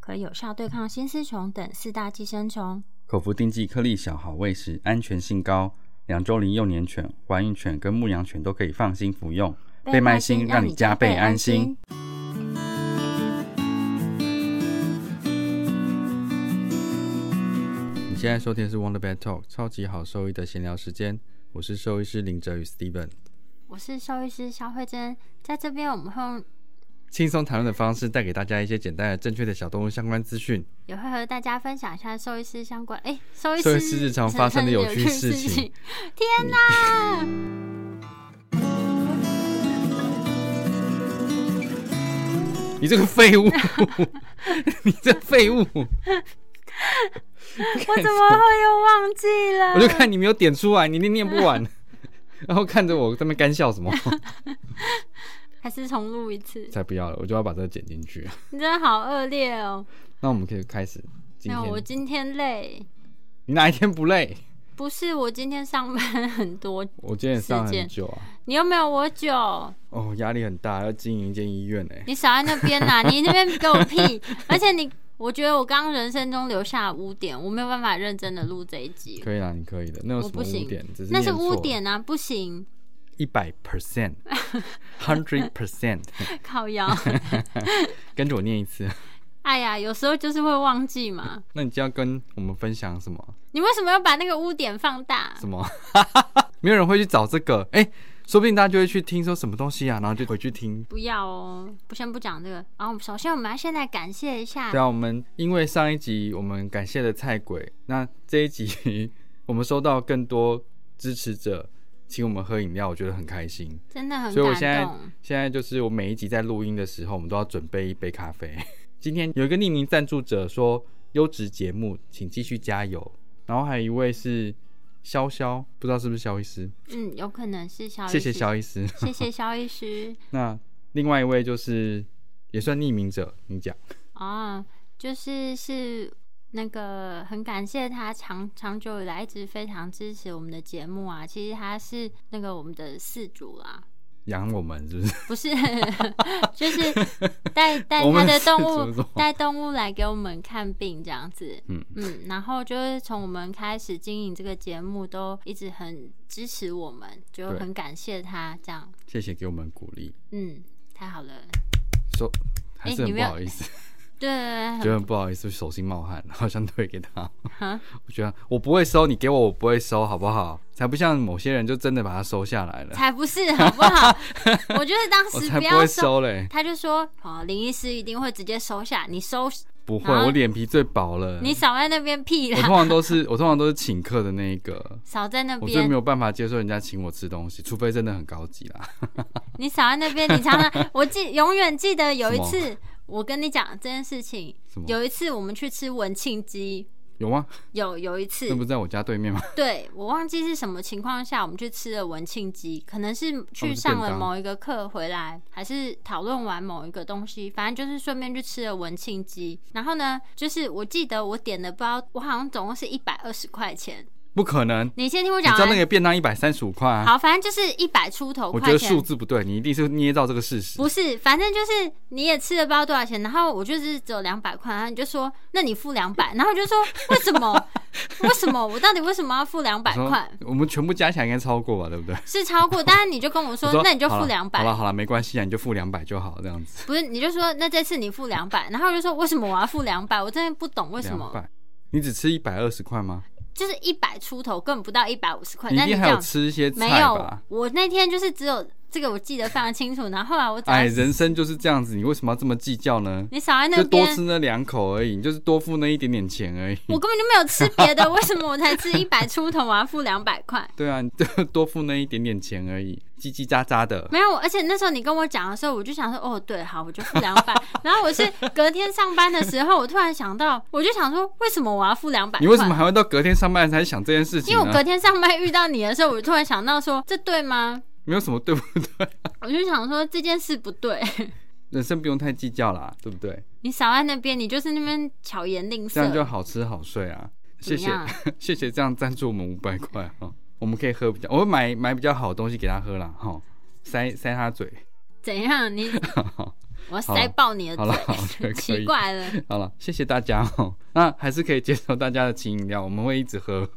可有效对抗新丝虫等四大寄生虫。口服定剂颗粒小，好喂食，安全性高。两周龄幼年犬、怀孕犬跟牧羊犬都可以放心服用。倍麦星让你加倍安心。你现在收听的是 Wonder Bad Talk 超级好兽医的闲聊时间，我是兽医师林哲宇 Steven，我是兽医师肖慧珍，在这边我们会用轻松谈论的方式带给大家一些简单的、正确的小动物相关资讯，也会和大家分享一下兽医师相关哎，兽医师日常发生的有趣事情。天哪！你这个废物！你这废物！我怎么会又忘记了？我就看你没有点出来，你念念不完，然后看着我在那干笑什么？还是重录一次？才不要了，我就要把这个剪进去。你真的好恶劣哦！那我们可以开始。那我今天累。你哪一天不累？不是，我今天上班很多。我今天上很久啊。你又没有我久。哦，压力很大，要经营一间医院呢。你少在那边呐！你那边给我屁！而且你。我觉得我刚人生中留下污点，我没有办法认真的录这一集。可以啦，你可以的。那有什么污点？那是污点啊，不行。一百 percent，hundred percent，靠腰。跟着我念一次。哎呀，有时候就是会忘记嘛。那你就要跟我们分享什么？你为什么要把那个污点放大？什么？没有人会去找这个。哎。说不定大家就会去听说什么东西啊，然后就回去听。不要哦，不先不讲这个。然后首先我们要现在感谢一下。对啊，我们因为上一集我们感谢了菜鬼，那这一集我们收到更多支持者请我们喝饮料，我觉得很开心，真的很。所以我现在现在就是我每一集在录音的时候，我们都要准备一杯咖啡。今天有一个匿名赞助者说优质节目，请继续加油。然后还有一位是。潇潇，不知道是不是肖医师？嗯，有可能是肖。谢谢肖医师，谢谢肖医师。那另外一位就是也算匿名者，你讲。啊，就是是那个很感谢他长长久以来一直非常支持我们的节目啊。其实他是那个我们的四主啦。养我们是不是？不是，就是带 带他的动物，带动物来给我们看病这样子。嗯嗯，然后就是从我们开始经营这个节目，都一直很支持我们，就很感谢他这样。谢谢给我们鼓励。嗯，太好了。说还是很不好意思。对，觉得很不好意思，手心冒汗，好想退给他。我觉得我不会收，你给我我不会收，好不好？才不像某些人就真的把它收下来了。才不是，好不好？我觉得当时不要收嘞。他就说：“哦，林医师一定会直接收下，你收不会，我脸皮最薄了。你少在那边屁了。我通常都是我通常都是请客的那一个，少在那边，我最没有办法接受人家请我吃东西，除非真的很高级啦。你少在那边，你常常我记永远记得有一次。我跟你讲这件事情，有一次我们去吃文庆鸡，有吗？有有一次，那不在我家对面吗？对，我忘记是什么情况下我们去吃了文庆鸡，可能是去上了某一个课回来，还是讨论完某一个东西，反正就是顺便去吃了文庆鸡。然后呢，就是我记得我点的包，我好像总共是一百二十块钱。不可能！你先听我讲。你知道那个便当一百三十五块？好，反正就是一百出头。我觉得数字不对，你一定是捏造这个事实。不是，反正就是你也吃了不知道多少钱，然后我就是只有两百块，然后你就说，那你付两百，然后我就说为什么？为什么？我到底为什么要付两百块？我们全部加起来应该超过吧？对不对？是超过，但是你就跟我说，那你就付两百。好了好了，没关系啊，你就付两百就好，这样子。不是，你就说那这次你付两百，然后我就说为什么我要付两百？我真的不懂为什么。你只吃一百二十块吗？就是一百出头，根本不到一百五十块。你一定还有吃一些没有，我那天就是只有这个我记得非常清楚。然后后来我哎，人生就是这样子，你为什么要这么计较呢？你少在那就多吃那两口而已，你就是多付那一点点钱而已。我根本就没有吃别的，为什么我才吃 一百出头，我要付两百块？对啊，你 就多付那一点点钱而已，叽叽喳喳的。没有，而且那时候你跟我讲的时候，我就想说，哦，对，好，我就付两百。然后我是隔天上班的时候，我突然想到，我就想说，为什么我要付两百？你为什么还会到隔天上班才想这件事情？因为我隔天上班遇到你的时候，我就突然想到说，这对吗？没有什么对不对？我就想说这件事不对。人生不用太计较啦，对不对？你少在那边，你就是那边巧言令色，这样就好吃好睡啊！谢谢 谢谢，这样赞助我们五百块哈，我们可以喝比较，我会买买比较好的东西给他喝啦，哈，塞塞他嘴。怎样？你我塞爆你的嘴？好了，奇怪了。好了，谢谢大家哦，那还是可以接受大家的请饮料，我们会一直喝。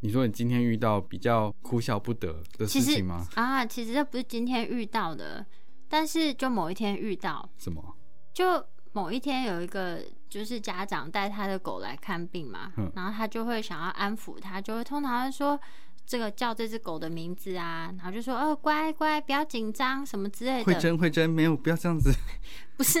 你说你今天遇到比较哭笑不得的事情吗？啊，其实这不是今天遇到的。但是就某一天遇到什么？就某一天有一个就是家长带他的狗来看病嘛，然后他就会想要安抚他，就会通常会说这个叫这只狗的名字啊，然后就说哦乖乖不要紧张什么之类的。慧珍慧珍没有不要这样子。不是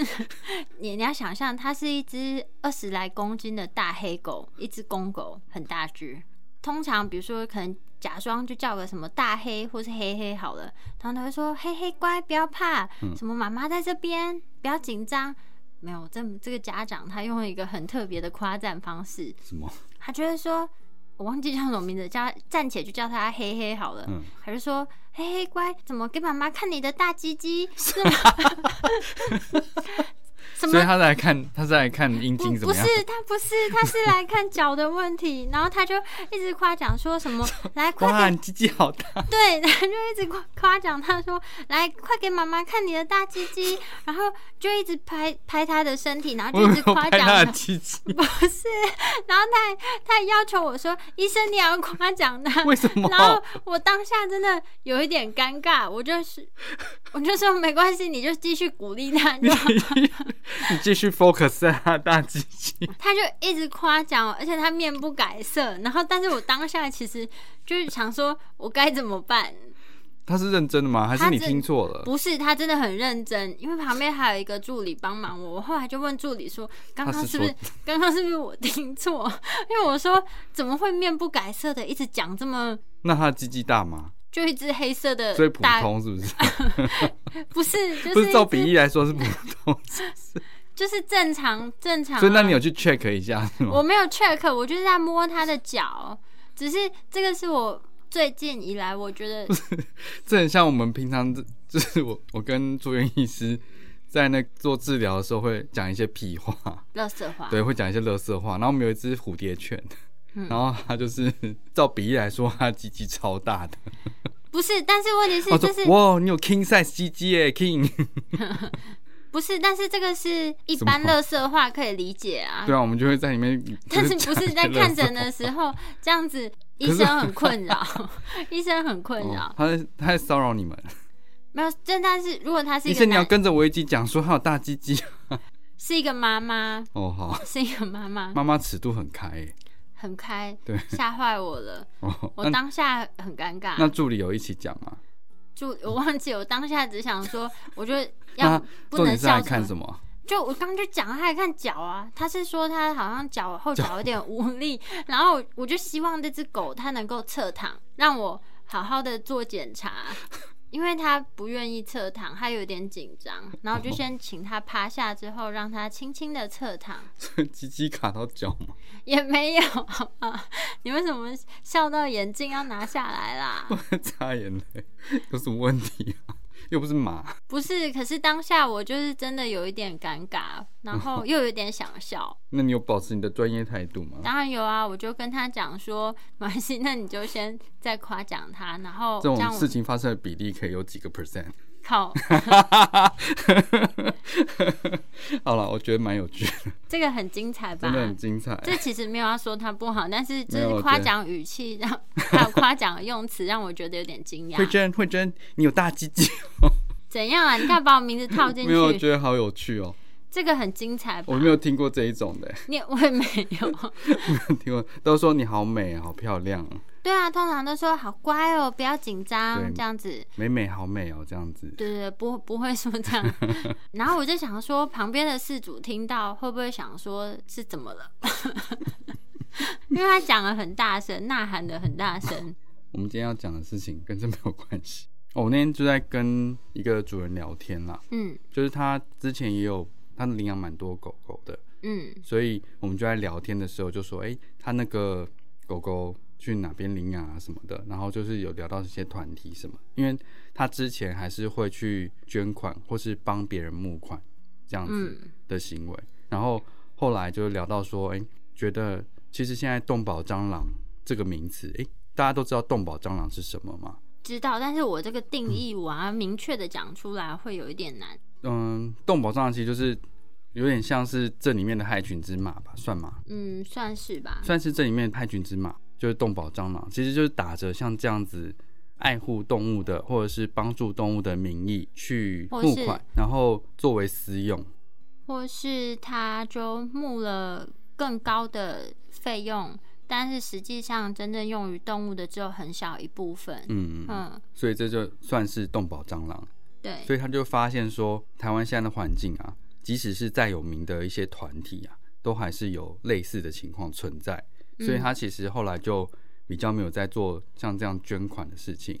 你你要想象它是一只二十来公斤的大黑狗，一只公狗很大只。通常比如说可能。假装就叫个什么大黑或是黑黑好了，然后他会说：“黑黑乖，不要怕，什么妈妈在这边，不要紧张。”没有，这这个家长他用了一个很特别的夸赞方式。什么？他觉得说，我忘记叫什么名字，叫暂且就叫他黑黑好了。嗯，还是说黑黑乖，怎么给妈妈看你的大鸡鸡？是吗？所以他来看，他是来看阴茎怎么样？不是，他不是，他是来看脚的问题。然后他就一直夸奖说什么：“ 来，快点，鸡鸡好大。”对，他就一直夸夸奖他说：“来，快给妈妈看你的大鸡鸡。”然后就一直拍拍他的身体，然后就一直夸奖他的鸡鸡。不是，然后他他还要求我说：“医生，你要夸奖他。”为什么？然后我当下真的有一点尴尬，我就是我就说没关系，你就继续鼓励他就好。你继续 focus 在他大鸡鸡，他就一直夸奖，而且他面不改色。然后，但是我当下其实就是想说，我该怎么办？他是认真的吗？还是你听错了？不是，他真的很认真，因为旁边还有一个助理帮忙我。我后来就问助理说：“刚刚是不是？刚刚是不是我听错？因为我说怎么会面不改色的，一直讲这么……那他鸡鸡大吗？”就一只黑色的，最普通是不是？不是，就是照比例来说是普通，就是正常正常。所以那你有去 check 一下是吗？我没有 check，我就是在摸它的脚，只是这个是我最近以来我觉得，这很像我们平常就是我我跟住院医师在那做治疗的时候会讲一些屁话，乐色话，对，会讲一些乐色话。然后我们有一只蝴蝶犬。然后他就是 照比例来说，他鸡鸡超大的。不是，但是问题是，就是哇，你有 king size 鸡鸡耶，king。不是，但是这个是一般乐色话可以理解啊。对啊，我们就会在里面。但是不是在看诊的时候这样子，医生很困扰，医生很困扰。他在他在骚扰你们。没有，这但是如果他是医生，你要跟着我一起讲说他有大鸡鸡。是一个妈妈哦，好，是一个妈妈，妈妈尺度很开。很开，对，吓坏我了。我当下很尴尬。那助理有一起讲吗？助我忘记，我当下只想说，我觉得 要不能笑。看什么？就我刚刚就讲，他还看脚啊。他是说他好像脚后脚有点无力，然后我就希望这只狗它能够侧躺，让我好好的做检查。因为他不愿意侧躺，他有点紧张，然后就先请他趴下，之后让他轻轻的侧躺。鸡鸡卡到脚吗？也没有，好吧？你为什么笑到眼镜要拿下来啦？擦眼泪，有什么问题啊？又不是马，不是。可是当下我就是真的有一点尴尬，然后又有点想笑。那你有保持你的专业态度吗？当然有啊，我就跟他讲说，马西，那你就先再夸奖他，然后这种事情发生的比例可以有几个 percent？好，好了，我觉得蛮有趣的，这个很精彩吧？真的很精彩。这其实没有要说他不好，但是就是夸奖语气让 还有夸奖的用词让我觉得有点惊讶。慧珍，慧珍，你有大鸡鸡？怎样啊？你看把我名字套进去，没有我觉得好有趣哦。这个很精彩吧，我没有听过这一种的。你我也没有，没有听过，都说你好美，好漂亮。对啊，通常都说好乖哦，不要紧张，这样子。美美好美哦，这样子。对对，不不会说这样。然后我就想说，旁边的事主听到会不会想说是怎么了？因为他讲的很大声，呐喊的很大声。我们今天要讲的事情跟这没有关系。我那天就在跟一个主人聊天啦，嗯，就是他之前也有他领养蛮多狗狗的，嗯，所以我们就在聊天的时候就说，哎，他那个狗狗去哪边领养啊什么的，然后就是有聊到这些团体什么，因为他之前还是会去捐款或是帮别人募款这样子的行为，然后后来就聊到说，哎，觉得其实现在动保蟑螂这个名词，哎，大家都知道动保蟑螂是什么吗？知道，但是我这个定义我要明确的讲出来会有一点难。嗯，动保蟑螂其实就是有点像是这里面的害群之马吧，算吗？嗯，算是吧。算是这里面害群之马，就是动保蟑螂，其实就是打着像这样子爱护动物的，或者是帮助动物的名义去募款，然后作为私用，或是他就募了更高的费用。但是实际上，真正用于动物的只有很小一部分。嗯嗯，所以这就算是动保蟑螂。对，所以他就发现说，台湾现在的环境啊，即使是再有名的一些团体啊，都还是有类似的情况存在。所以他其实后来就比较没有在做像这样捐款的事情，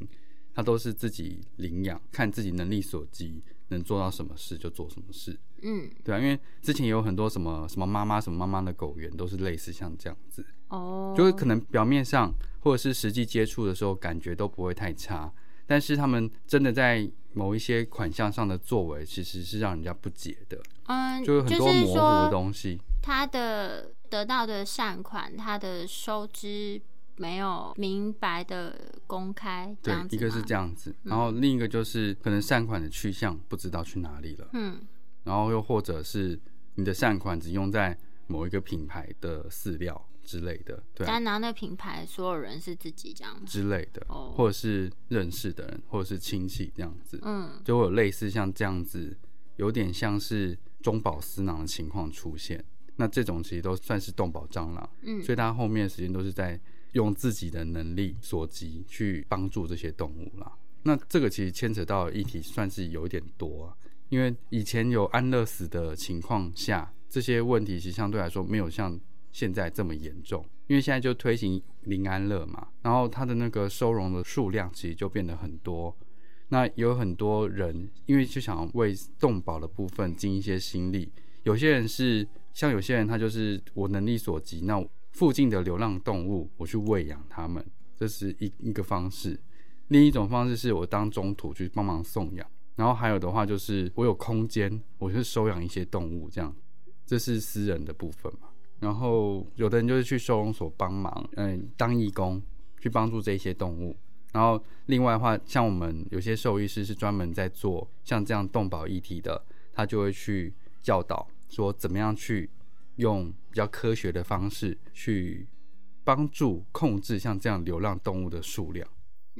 他都是自己领养，看自己能力所及，能做到什么事就做什么事。嗯，对啊，因为之前有很多什么什么妈妈什么妈妈的狗园，都是类似像这样子。哦，就是可能表面上或者是实际接触的时候感觉都不会太差，但是他们真的在某一些款项上的作为，其实是让人家不解的。嗯，就有很多模糊的东西。他的得到的善款，它的收支没有明白的公开，对，一个是这样子，然后另一个就是可能善款的去向不知道去哪里了。嗯，然后又或者是你的善款只用在某一个品牌的饲料。之类的，对，但拿那品牌，所有人是自己这样之类的，哦，或者是认识的人，或者是亲戚这样子，嗯，就会有类似像这样子，有点像是中饱私囊的情况出现。那这种其实都算是动保蟑螂，嗯，所以他后面的时间都是在用自己的能力所及去帮助这些动物啦。那这个其实牵扯到议题算是有一点多啊，因为以前有安乐死的情况下，这些问题其实相对来说没有像。现在这么严重，因为现在就推行零安乐嘛，然后它的那个收容的数量其实就变得很多。那有很多人因为就想为动保的部分尽一些心力，有些人是像有些人他就是我能力所及，那附近的流浪动物我去喂养它们，这是一一个方式。另一种方式是我当中途去帮忙送养，然后还有的话就是我有空间，我去收养一些动物，这样这是私人的部分嘛。然后有的人就是去收容所帮忙，嗯，当义工去帮助这些动物。然后另外的话，像我们有些兽医师是专门在做像这样动保议题的，他就会去教导说怎么样去用比较科学的方式去帮助控制像这样流浪动物的数量。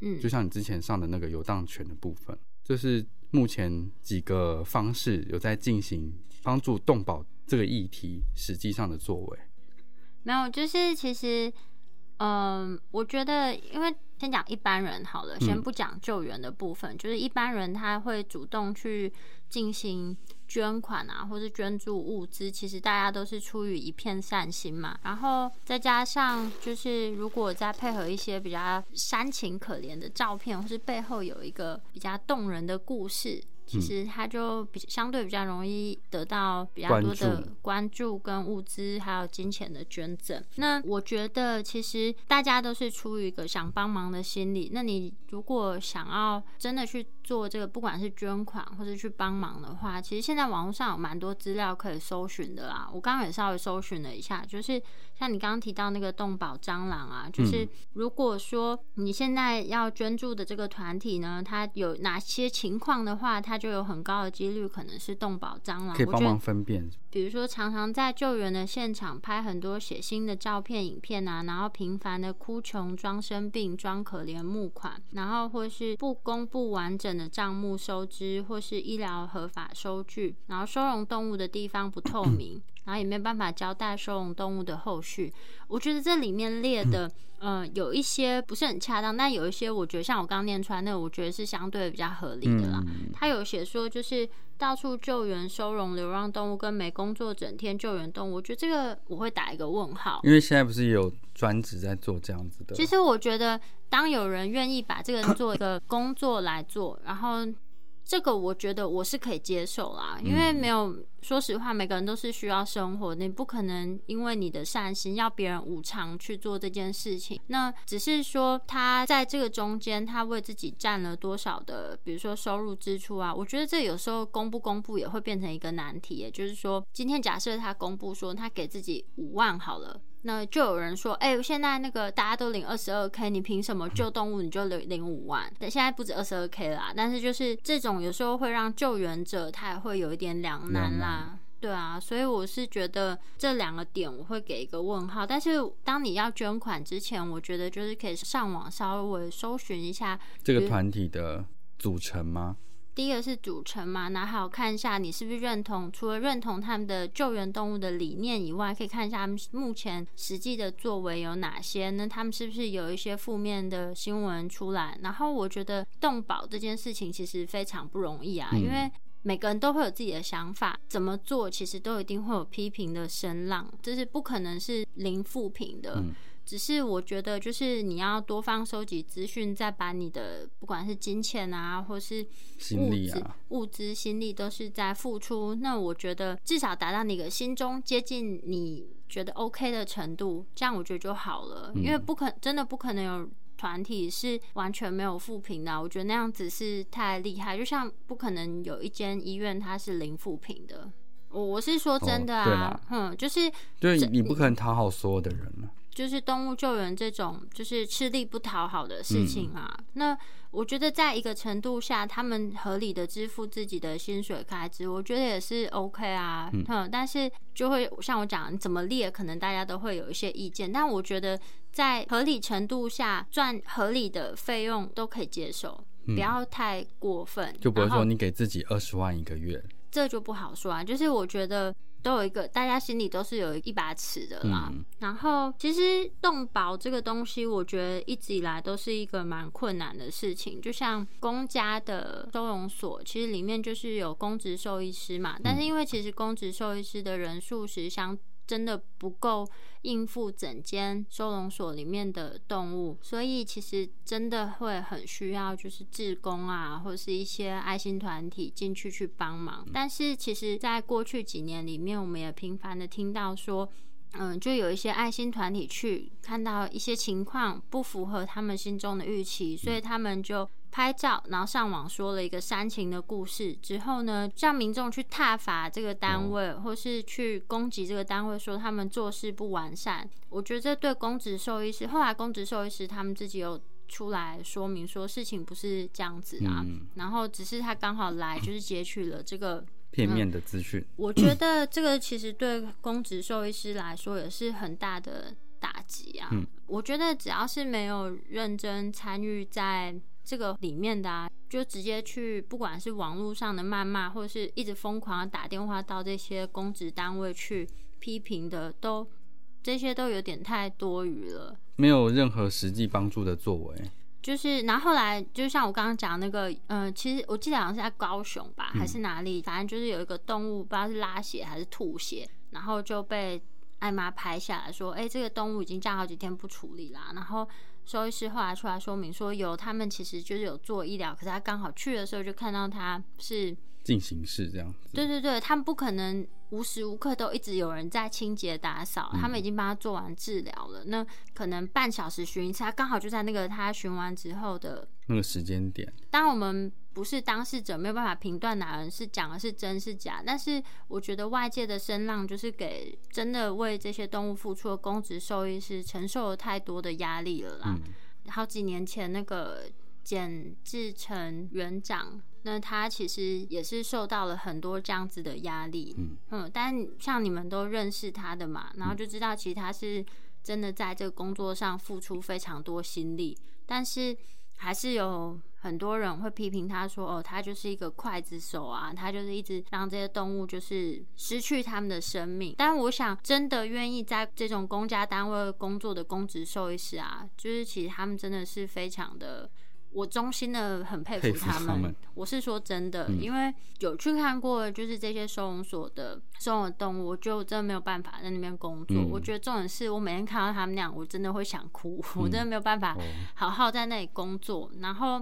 嗯，就像你之前上的那个游荡犬的部分，就是目前几个方式有在进行帮助动保。这个议题实际上的作为，没有，就是其实，嗯，我觉得，因为先讲一般人好了，先不讲救援的部分，就是一般人他会主动去进行捐款啊，或是捐助物资，其实大家都是出于一片善心嘛。然后再加上，就是如果再配合一些比较煽情可怜的照片，或是背后有一个比较动人的故事。其实他就比相对比较容易得到比较多的关注跟物资，还有金钱的捐赠。那我觉得其实大家都是出于一个想帮忙的心理。那你如果想要真的去做这个，不管是捐款或者去帮忙的话，其实现在网络上有蛮多资料可以搜寻的啦。我刚刚也稍微搜寻了一下，就是像你刚刚提到那个动保蟑螂啊，就是如果说你现在要捐助的这个团体呢，它有哪些情况的话，它就有很高的几率可能是动保蟑螂，可以帮忙分辨。比如说，常常在救援的现场拍很多血腥的照片、影片啊，然后频繁的哭穷、装生病、装可怜募款，然后或是不公布完整的账目收支，或是医疗合法收据，然后收容动物的地方不透明。然后也没有办法交代收容动物的后续。我觉得这里面列的，嗯，有一些不是很恰当，但有一些我觉得像我刚念出来那个，我觉得是相对比较合理的啦。他有写说就是到处救援收容流浪动物，跟没工作整天救援动物，我觉得这个我会打一个问号。因为现在不是有专职在做这样子的。其实我觉得，当有人愿意把这个做一个工作来做，然后。这个我觉得我是可以接受啦，因为没有说实话，每个人都是需要生活，你不可能因为你的善心要别人无偿去做这件事情。那只是说他在这个中间，他为自己占了多少的，比如说收入支出啊，我觉得这有时候公不公布也会变成一个难题。也就是说，今天假设他公布说他给自己五万好了。那就有人说，哎，现在那个大家都领二十二 k，你凭什么救动物你就领领五万？但现在不止二十二 k 啦，但是就是这种有时候会让救援者他也会有一点两难啦，对啊，所以我是觉得这两个点我会给一个问号。但是当你要捐款之前，我觉得就是可以上网稍微搜寻一下这个团体的组成吗？第一个是组成嘛，然后看一下你是不是认同，除了认同他们的救援动物的理念以外，可以看一下他们目前实际的作为有哪些。那他们是不是有一些负面的新闻出来？然后我觉得动保这件事情其实非常不容易啊，因为每个人都会有自己的想法，怎么做其实都一定会有批评的声浪，这是不可能是零负评的。只是我觉得，就是你要多方收集资讯，再把你的不管是金钱啊，或是物质、物资、心力，都是在付出。那我觉得至少达到你的心中接近你觉得 OK 的程度，这样我觉得就好了。因为不可真的不可能有团体是完全没有负评的，我觉得那样子是太厉害。就像不可能有一间医院它是零负评的。我我是说真的啊，嗯，就是对你不可能讨好所有的人了。就是动物救援这种就是吃力不讨好的事情啊，那我觉得在一个程度下，他们合理的支付自己的薪水开支，我觉得也是 OK 啊。嗯，但是就会像我讲，怎么列，可能大家都会有一些意见。但我觉得在合理程度下赚合理的费用都可以接受，不要太过分。就比如说你给自己二十万一个月，这就不好说啊。就是我觉得。都有一个，大家心里都是有一把尺的啦。然后，其实动保这个东西，我觉得一直以来都是一个蛮困难的事情。就像公家的收容所，其实里面就是有公职兽医师嘛，但是因为其实公职兽医师的人数是相。真的不够应付整间收容所里面的动物，所以其实真的会很需要就是志工啊，或者是一些爱心团体进去去帮忙。但是其实，在过去几年里面，我们也频繁的听到说，嗯，就有一些爱心团体去看到一些情况不符合他们心中的预期，所以他们就。拍照，然后上网说了一个煽情的故事之后呢，让民众去挞伐这个单位，或是去攻击这个单位，说他们做事不完善。我觉得这对公职兽医师，后来公职兽医师他们自己有出来说明说事情不是这样子啊，然后只是他刚好来就是截取了这个片面的资讯。我觉得这个其实对公职兽医师来说也是很大的打击啊。我觉得只要是没有认真参与在。这个里面的啊，就直接去，不管是网络上的谩骂，或者是一直疯狂的打电话到这些公职单位去批评的，都这些都有点太多余了，没有任何实际帮助的作为。就是，然后后来，就像我刚刚讲那个，嗯，其实我记得好像是在高雄吧，还是哪里，反正就是有一个动物，不知道是拉血还是吐血，然后就被艾妈拍下来说，哎，这个动物已经这样好几天不处理啦，然后。兽医师后来出来说明说，有他们其实就是有做医疗，可是他刚好去的时候就看到他是进行式这样子。对对对，他们不可能无时无刻都一直有人在清洁打扫，他们已经帮他做完治疗了。那可能半小时巡一次，他刚好就在那个他巡完之后的那个时间点。当我们不是当事者，没有办法评断哪人是讲的是真是假。但是我觉得外界的声浪就是给真的为这些动物付出的公职兽医师承受了太多的压力了啦。好几年前那个简志成园长，那他其实也是受到了很多这样子的压力。嗯嗯，但像你们都认识他的嘛，然后就知道其实他是真的在这个工作上付出非常多心力，但是。还是有很多人会批评他说：“哦，他就是一个刽子手啊，他就是一直让这些动物就是失去他们的生命。”但我想，真的愿意在这种公家单位工作的公职兽医师啊，就是其实他们真的是非常的。我衷心的很佩服他们，我是说真的，因为有去看过，就是这些收容所的收容动物，我就真的没有办法在那边工作。我觉得重点是我每天看到他们那样，我真的会想哭，我真的没有办法好好在那里工作。然后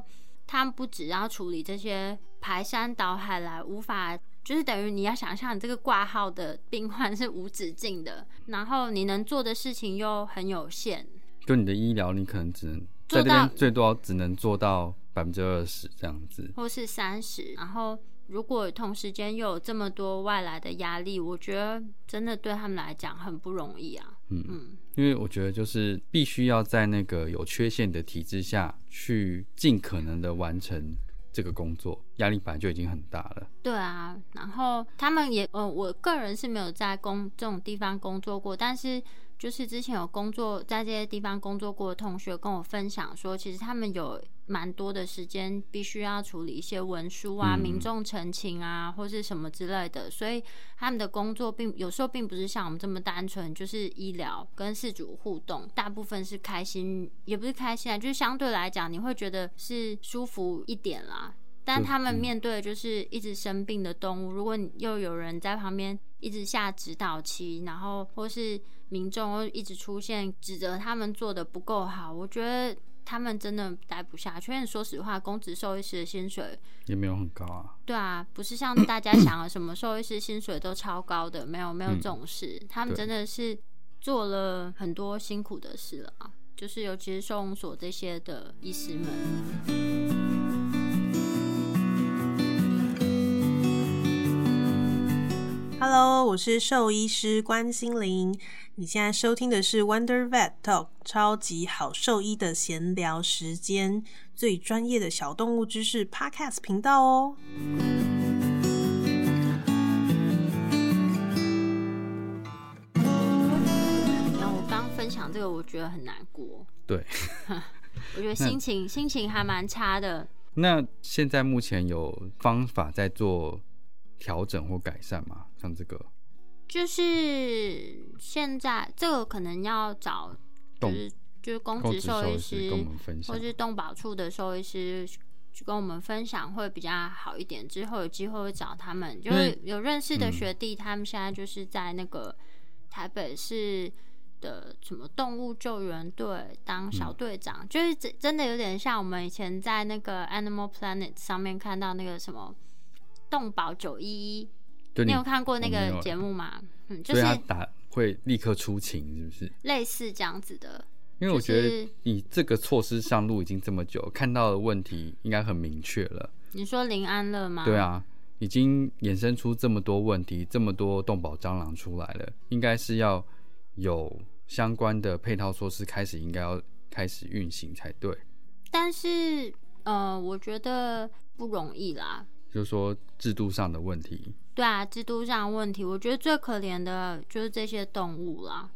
他们不只要处理这些排山倒海来，无法就是等于你要想象，你这个挂号的病患是无止境的，然后你能做的事情又很有限，就你的医疗，你可能只能。在这边最多只能做到百分之二十这样子，或是三十。然后，如果同时间又有这么多外来的压力，我觉得真的对他们来讲很不容易啊。嗯嗯，因为我觉得就是必须要在那个有缺陷的体制下去尽可能的完成这个工作，压力本来就已经很大了。对啊，然后他们也，呃，我个人是没有在工这种地方工作过，但是。就是之前有工作在这些地方工作过的同学跟我分享说，其实他们有蛮多的时间必须要处理一些文书啊、民众陈情啊，或是什么之类的，所以他们的工作并有时候并不是像我们这么单纯，就是医疗跟事主互动，大部分是开心，也不是开心啊，就是相对来讲你会觉得是舒服一点啦。但他们面对就是一直生病的动物，如果你又有人在旁边一直下指导期，然后或是民众一直出现指责他们做的不够好，我觉得他们真的待不下去。说实话，公职兽医师的薪水也没有很高啊。对啊，不是像大家想的什么兽医师薪水都超高的，没有没有这种事。他们真的是做了很多辛苦的事了啊，就是尤其是收容所这些的医师们。Hello，我是兽医师关心玲。你现在收听的是 Wonder Vet Talk，超级好兽医的闲聊时间，最专业的小动物知识 Podcast 频道哦。然后我刚分享这个，我觉得很难过。对，我觉得心情心情还蛮差的。那现在目前有方法在做？调整或改善嘛，像这个，就是现在这个可能要找，就是就是公职兽医师跟我们分享，或是动保处的兽医师去跟我们分享会比较好一点。之后有机会会找他们，就是有认识的学弟，他们现在就是在那个台北市的什么动物救援队当小队长，就是真真的有点像我们以前在那个 Animal Planet 上面看到那个什么。动保九一一，你有看过那个节目吗？嗯，就是打会立刻出勤，是不是？类似这样子的。因为我觉得你这个措施上路已经这么久，看到的问题应该很明确了。你说林安乐吗？对啊，已经衍生出这么多问题，这么多动保蟑螂出来了，应该是要有相关的配套措施开始，应该要开始运行才对。但是，呃，我觉得不容易啦。就是说制度上的问题，对啊，制度上问题，我觉得最可怜的就是这些动物啦。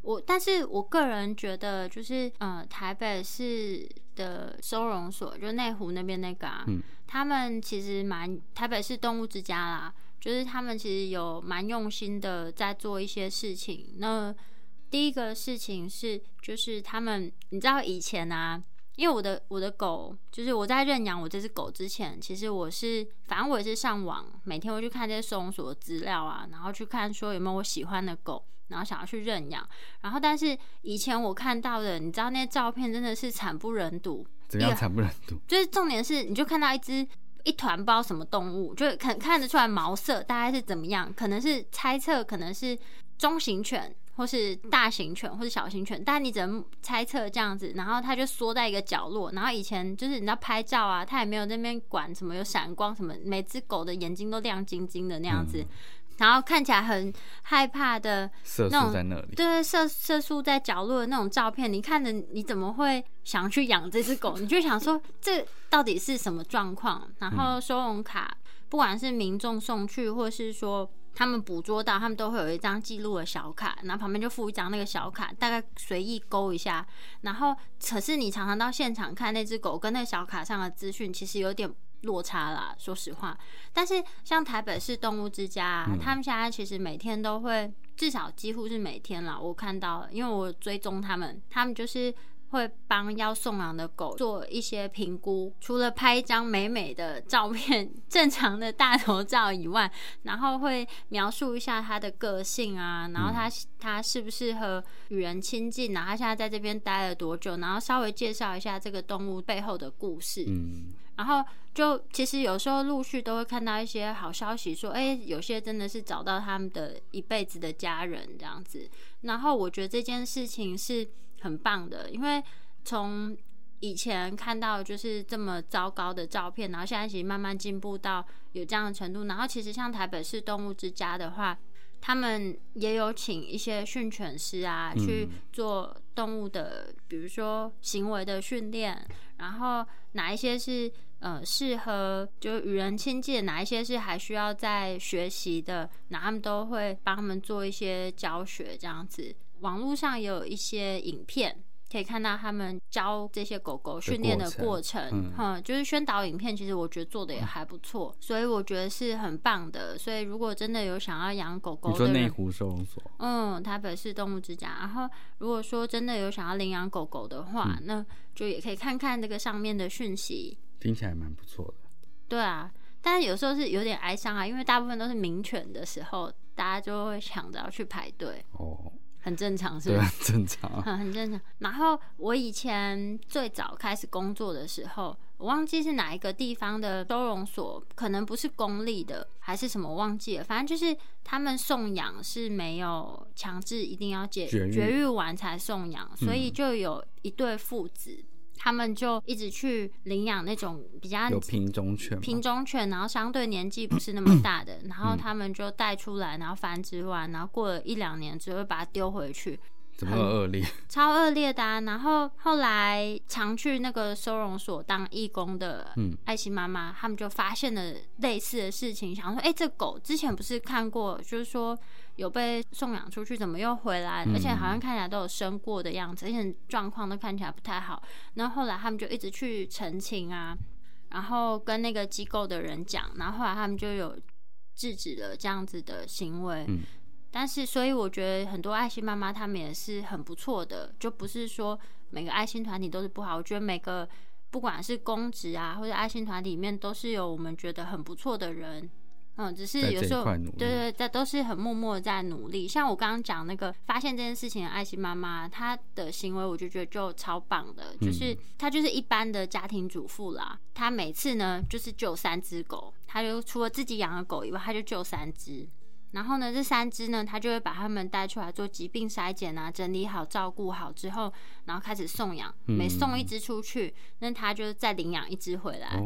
我，但是我个人觉得，就是呃，台北市的收容所，就内湖那边那个啊，他们其实蛮台北市动物之家啦，就是他们其实有蛮用心的在做一些事情。那第一个事情是，就是他们，你知道以前啊。因为我的我的狗，就是我在认养我这只狗之前，其实我是反正我也是上网，每天会去看这些收容所的资料啊，然后去看说有没有我喜欢的狗，然后想要去认养。然后但是以前我看到的，你知道那些照片真的是惨不忍睹。怎样惨不忍睹？就是重点是，你就看到一只一团包什么动物，就看看得出来毛色大概是怎么样，可能是猜测可能是中型犬。或是大型犬或者小型犬，但你只能猜测这样子，然后它就缩在一个角落。然后以前就是你要拍照啊，它也没有那边管什么有闪光什么，每只狗的眼睛都亮晶晶的那样子，然后看起来很害怕的色素在那里，对，色色素在角落的那种照片，你看着你怎么会想去养这只狗？你就想说这到底是什么状况？然后收容卡，不管是民众送去，或是说。他们捕捉到，他们都会有一张记录的小卡，然后旁边就附一张那个小卡，大概随意勾一下。然后，可是你常常到现场看那只狗跟那个小卡上的资讯，其实有点落差啦。说实话，但是像台北市动物之家啊，他们现在其实每天都会，至少几乎是每天啦。我看到，因为我追踪他们，他们就是。会帮要送养的狗做一些评估，除了拍一张美美的照片、正常的大头照以外，然后会描述一下它的个性啊，然后它它适不适合与人亲近啊，它现在在这边待了多久，然后稍微介绍一下这个动物背后的故事。嗯，然后就其实有时候陆续都会看到一些好消息，说哎，有些真的是找到他们的一辈子的家人这样子。然后我觉得这件事情是。很棒的，因为从以前看到就是这么糟糕的照片，然后现在其实慢慢进步到有这样的程度。然后其实像台北市动物之家的话，他们也有请一些训犬师啊去做动物的，比如说行为的训练，然后哪一些是呃适合就与人亲近，哪一些是还需要在学习的，那他们都会帮他们做一些教学这样子。网络上也有一些影片，可以看到他们教这些狗狗训练的过程，哈，就是宣导影片。其实我觉得做的也还不错，所以我觉得是很棒的。所以如果真的有想要养狗狗，你说内湖收容所，嗯，台北市动物之家。然后如果说真的有想要领养狗狗的话，那就也可以看看那个上面的讯息，听起来蛮不错的。对啊，但是有时候是有点哀伤啊，因为大部分都是名犬的时候，大家就会抢着要去排队。哦。很正常，是吧？很正常，很正常。然后我以前最早开始工作的时候，我忘记是哪一个地方的收容所，可能不是公立的，还是什么，忘记了。反正就是他们送养是没有强制一定要解绝育完才送养，所以就有一对父子。他们就一直去领养那种比较有品种犬，品种犬，然后相对年纪不是那么 大的，然后他们就带出来，然后繁殖完，然后过了一两年之后把它丢回去。怎么恶劣？超恶劣的啊！然后后来常去那个收容所当义工的爱心妈妈，他们就发现了类似的事情，想说：哎，这狗之前不是看过，就是说有被送养出去，怎么又回来？而且好像看起来都有生过的样子，而且状况都看起来不太好。然后后来他们就一直去澄清啊，然后跟那个机构的人讲，然后后来他们就有制止了这样子的行为。但是，所以我觉得很多爱心妈妈她们也是很不错的，就不是说每个爱心团体都是不好。我觉得每个不管是公职啊，或者爱心团体里面，都是有我们觉得很不错的人。嗯，只是有时候对对，在都是很默默在努力。像我刚刚讲那个发现这件事情的爱心妈妈，她的行为我就觉得就超棒的，就是她就是一般的家庭主妇啦。她每次呢就是救三只狗，她就除了自己养的狗以外，她就救三只。然后呢，这三只呢，他就会把它们带出来做疾病筛检啊，整理好、照顾好之后，然后开始送养。每送一只出去，那他就再领养一只回来，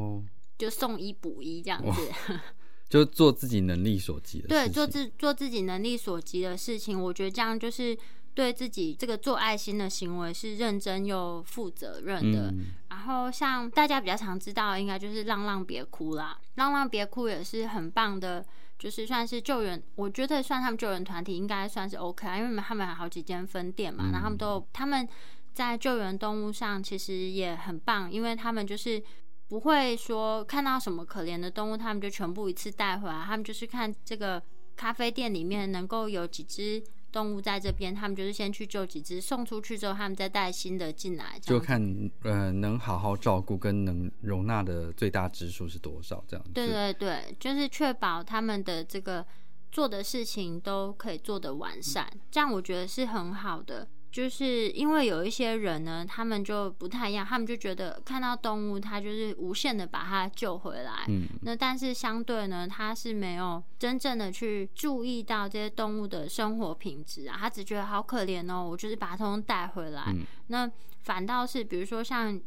就送一补一这样子。就做自己能力所及的。对，做自做自己能力所及的事情，我觉得这样就是对自己这个做爱心的行为是认真又负责任的。然后像大家比较常知道，应该就是浪浪别哭啦，浪浪别哭也是很棒的。就是算是救援，我觉得算他们救援团体应该算是 OK 啊，因为他们有好几间分店嘛，然后他们都他们在救援动物上其实也很棒，因为他们就是不会说看到什么可怜的动物，他们就全部一次带回来，他们就是看这个咖啡店里面能够有几只。动物在这边，他们就是先去救几只，送出去之后，他们再带新的进来。就看呃，能好好照顾跟能容纳的最大只数是多少这样子。对对对，就是确保他们的这个做的事情都可以做得完善，这样我觉得是很好的。就是因为有一些人呢，他们就不太一样，他们就觉得看到动物，他就是无限的把它救回来。嗯，那但是相对呢，他是没有真正的去注意到这些动物的生活品质啊，他只觉得好可怜哦，我就是把它通通带回来。那反倒是比如说像，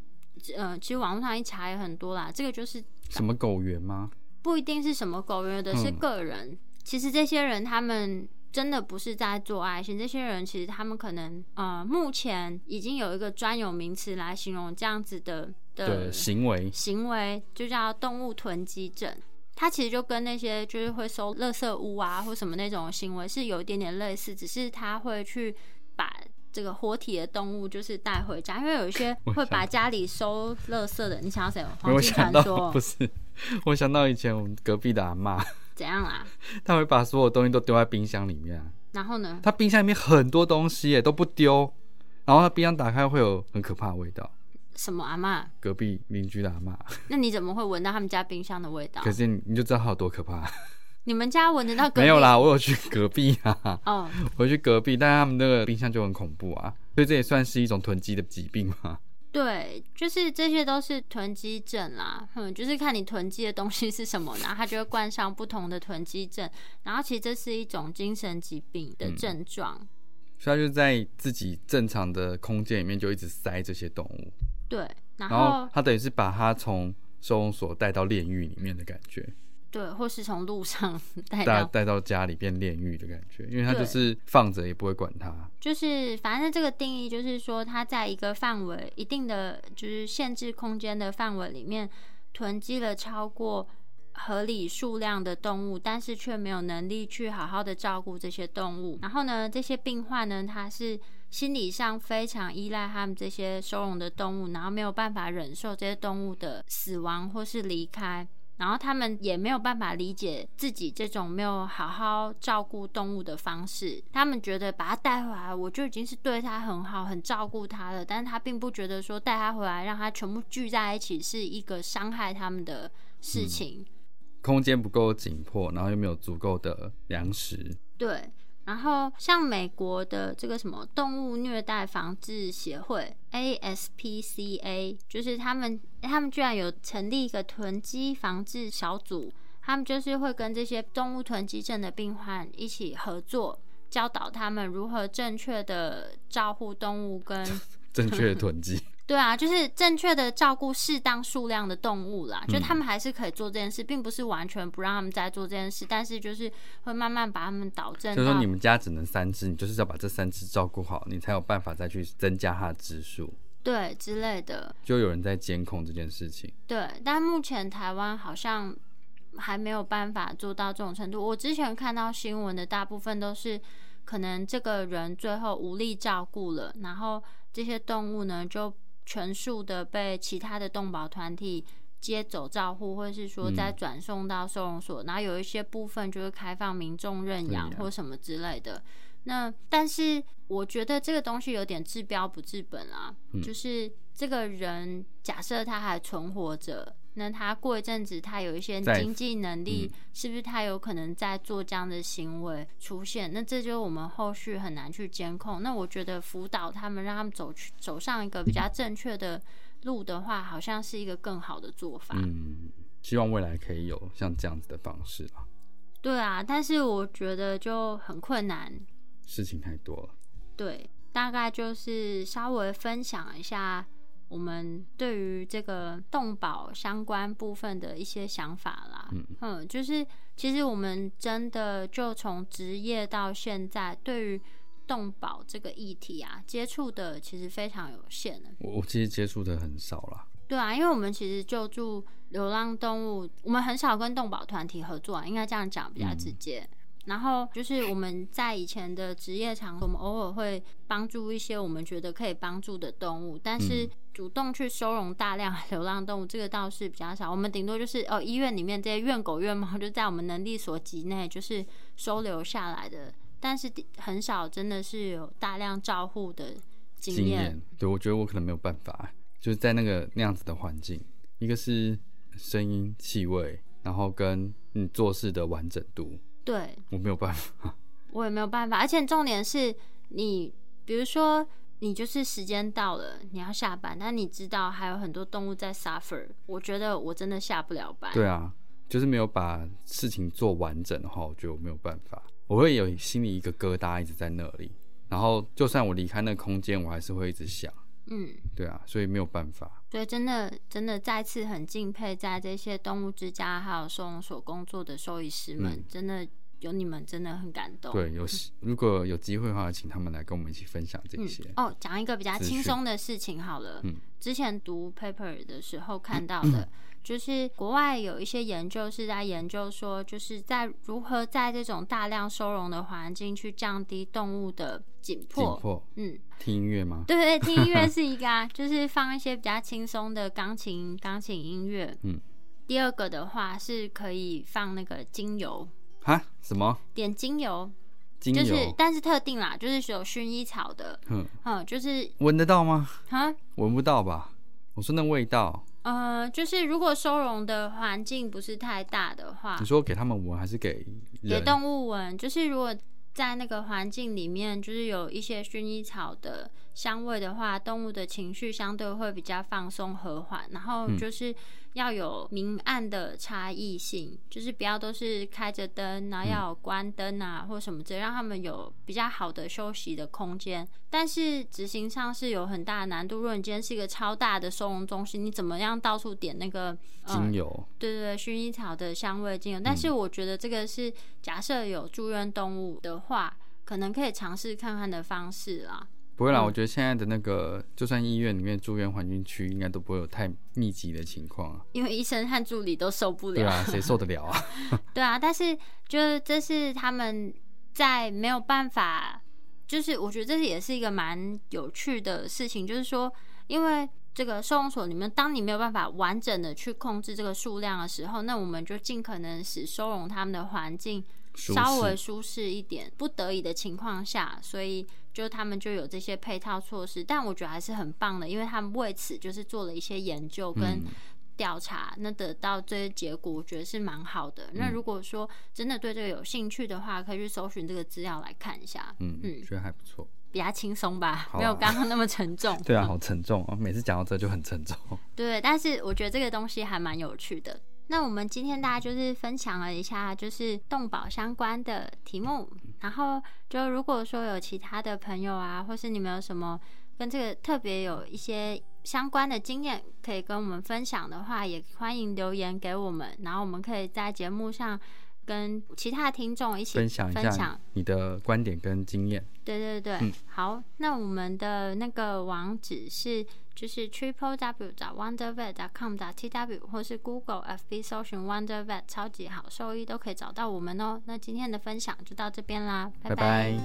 呃，其实网络上一查也很多啦，这个就是什么狗源吗？不一定是什么狗园的，是个人。其实这些人他们。真的不是在做爱心，这些人其实他们可能呃，目前已经有一个专有名词来形容这样子的的行为，行为就叫动物囤积症。它其实就跟那些就是会收垃圾屋啊或什么那种行为是有一点点类似，只是他会去把这个活体的动物就是带回家，因为有一些会把家里收垃圾的。你想要谁？黄金传说不是？我想到以前我们隔壁的阿妈，怎样啦？他会把所有东西都丢在冰箱里面。然后呢？他冰箱里面很多东西耶，都不丢。然后他冰箱打开会有很可怕的味道。什么阿妈？隔壁邻居的阿妈。那你怎么会闻到他们家冰箱的味道？可是你就知道它有多可怕。你们家闻得到？没有啦，我有去隔壁啊。哦。我去隔壁，但是他们那个冰箱就很恐怖啊。所以这也算是一种囤积的疾病吗？对，就是这些都是囤积症啦。嗯，就是看你囤积的东西是什么，然后它就会冠上不同的囤积症。然后其实这是一种精神疾病的症状。所以他就在自己正常的空间里面就一直塞这些动物。对，然后他等于是把它从收容所带到炼狱里面的感觉，对，或是从路上带带带到家里变炼狱的感觉，因为他就是放着也不会管它，就是反正这个定义就是说，它在一个范围一定的就是限制空间的范围里面囤积了超过合理数量的动物，但是却没有能力去好好的照顾这些动物，然后呢，这些病患呢，他是。心理上非常依赖他们这些收容的动物，然后没有办法忍受这些动物的死亡或是离开，然后他们也没有办法理解自己这种没有好好照顾动物的方式。他们觉得把它带回来，我就已经是对它很好、很照顾它了，但是他并不觉得说带它回来，让它全部聚在一起是一个伤害他们的事情。空间不够紧迫，然后又没有足够的粮食。对。然后，像美国的这个什么动物虐待防治协会 （ASPCA），就是他们，他们居然有成立一个囤积防治小组，他们就是会跟这些动物囤积症的病患一起合作，教导他们如何正确的照顾动物跟 正确的囤积。对啊，就是正确的照顾适当数量的动物啦，就他们还是可以做这件事，并不是完全不让他们再做这件事，但是就是会慢慢把他们导正。就是说你们家只能三只，你就是要把这三只照顾好，你才有办法再去增加它的只数，对之类的。就有人在监控这件事情。对，但目前台湾好像还没有办法做到这种程度。我之前看到新闻的大部分都是，可能这个人最后无力照顾了，然后这些动物呢就。全数的被其他的动保团体接走照护，或者是说再转送到收容所，然后有一些部分就是开放民众认养或什么之类的。那但是我觉得这个东西有点治标不治本啊，就是这个人假设他还存活着。那他过一阵子，他有一些经济能力，是不是他有可能在做这样的行为出现？那这就是我们后续很难去监控。那我觉得辅导他们，让他们走去走上一个比较正确的路的话，好像是一个更好的做法。嗯，希望未来可以有像这样子的方式吧。对啊，但是我觉得就很困难，事情太多了。对，大概就是稍微分享一下。我们对于这个动保相关部分的一些想法啦，嗯，就是其实我们真的就从职业到现在，对于动保这个议题啊，接触的其实非常有限的。我我其实接触的很少啦。对啊，因为我们其实救助流浪动物，我们很少跟动保团体合作啊，应该这样讲比较直接。然后就是我们在以前的职业场，我们偶尔会帮助一些我们觉得可以帮助的动物，但是主动去收容大量流浪动物，这个倒是比较少。我们顶多就是哦，医院里面这些院狗院猫，就在我们能力所及内，就是收留下来的，但是很少真的是有大量照护的经验。对，我觉得我可能没有办法，就是在那个那样子的环境，一个是声音、气味，然后跟你做事的完整度。对，我没有办法，我也没有办法。而且重点是你，比如说你就是时间到了，你要下班，但你知道还有很多动物在 suffer，我觉得我真的下不了班。对啊，就是没有把事情做完整的话，我觉得我没有办法。我会有心里一个疙瘩一直在那里，然后就算我离开那个空间，我还是会一直想。嗯，对啊，所以没有办法。所以，真的真的再次很敬佩在这些动物之家还有收容所工作的兽医师们，真的有你们真的很感动。对，有如果有机会的话，请他们来跟我们一起分享这些。哦，讲一个比较轻松的事情好了。嗯，之前读 paper 的时候看到的。就是国外有一些研究是在研究说，就是在如何在这种大量收容的环境去降低动物的紧迫。紧迫。嗯，听音乐吗？对对，听音乐是一个啊，就是放一些比较轻松的钢琴钢琴音乐。嗯。第二个的话是可以放那个精油。哈？什么？点精油。精油。就是，但是特定啦，就是有薰衣草的。嗯。嗯，就是闻得到吗？哈？闻不到吧？我说那味道。呃，就是如果收容的环境不是太大的话，你说给他们闻还是给给动物闻？就是如果在那个环境里面，就是有一些薰衣草的。香味的话，动物的情绪相对会比较放松和缓，然后就是要有明暗的差异性，就是不要都是开着灯，然后要有关灯啊或什么这，让他们有比较好的休息的空间。但是执行上是有很大的难度。如果你今天是一个超大的收容中心，你怎么样到处点那个精油？对对对，薰衣草的香味精油。但是我觉得这个是假设有住院动物的话，可能可以尝试看看的方式啦。不会啦，我觉得现在的那个，就算医院里面住院环境区，应该都不会有太密集的情况啊。因为医生和助理都受不了。对啊，谁受得了啊？对啊，但是就是这是他们在没有办法，就是我觉得这是也是一个蛮有趣的事情，就是说，因为这个收容所里面，当你没有办法完整的去控制这个数量的时候，那我们就尽可能使收容他们的环境稍微舒适一点，不得已的情况下，所以。就他们就有这些配套措施，但我觉得还是很棒的，因为他们为此就是做了一些研究跟调查，那得到这些结果，我觉得是蛮好的。那如果说真的对这个有兴趣的话，可以去搜寻这个资料来看一下。嗯嗯，觉得还不错，比较轻松吧，没有刚刚那么沉重。对啊，好沉重啊！每次讲到这就很沉重。对，但是我觉得这个东西还蛮有趣的。那我们今天大家就是分享了一下，就是动保相关的题目。然后就如果说有其他的朋友啊，或是你们有什么跟这个特别有一些相关的经验，可以跟我们分享的话，也欢迎留言给我们。然后我们可以在节目上跟其他听众一起分享分享你的观点跟经验。对对对，好，那我们的那个网址是。就是 triple w 找 wondervet com 打 tw 或是 Google FB 搜寻 wondervet 超级好兽医都可以找到我们哦。那今天的分享就到这边啦，拜拜。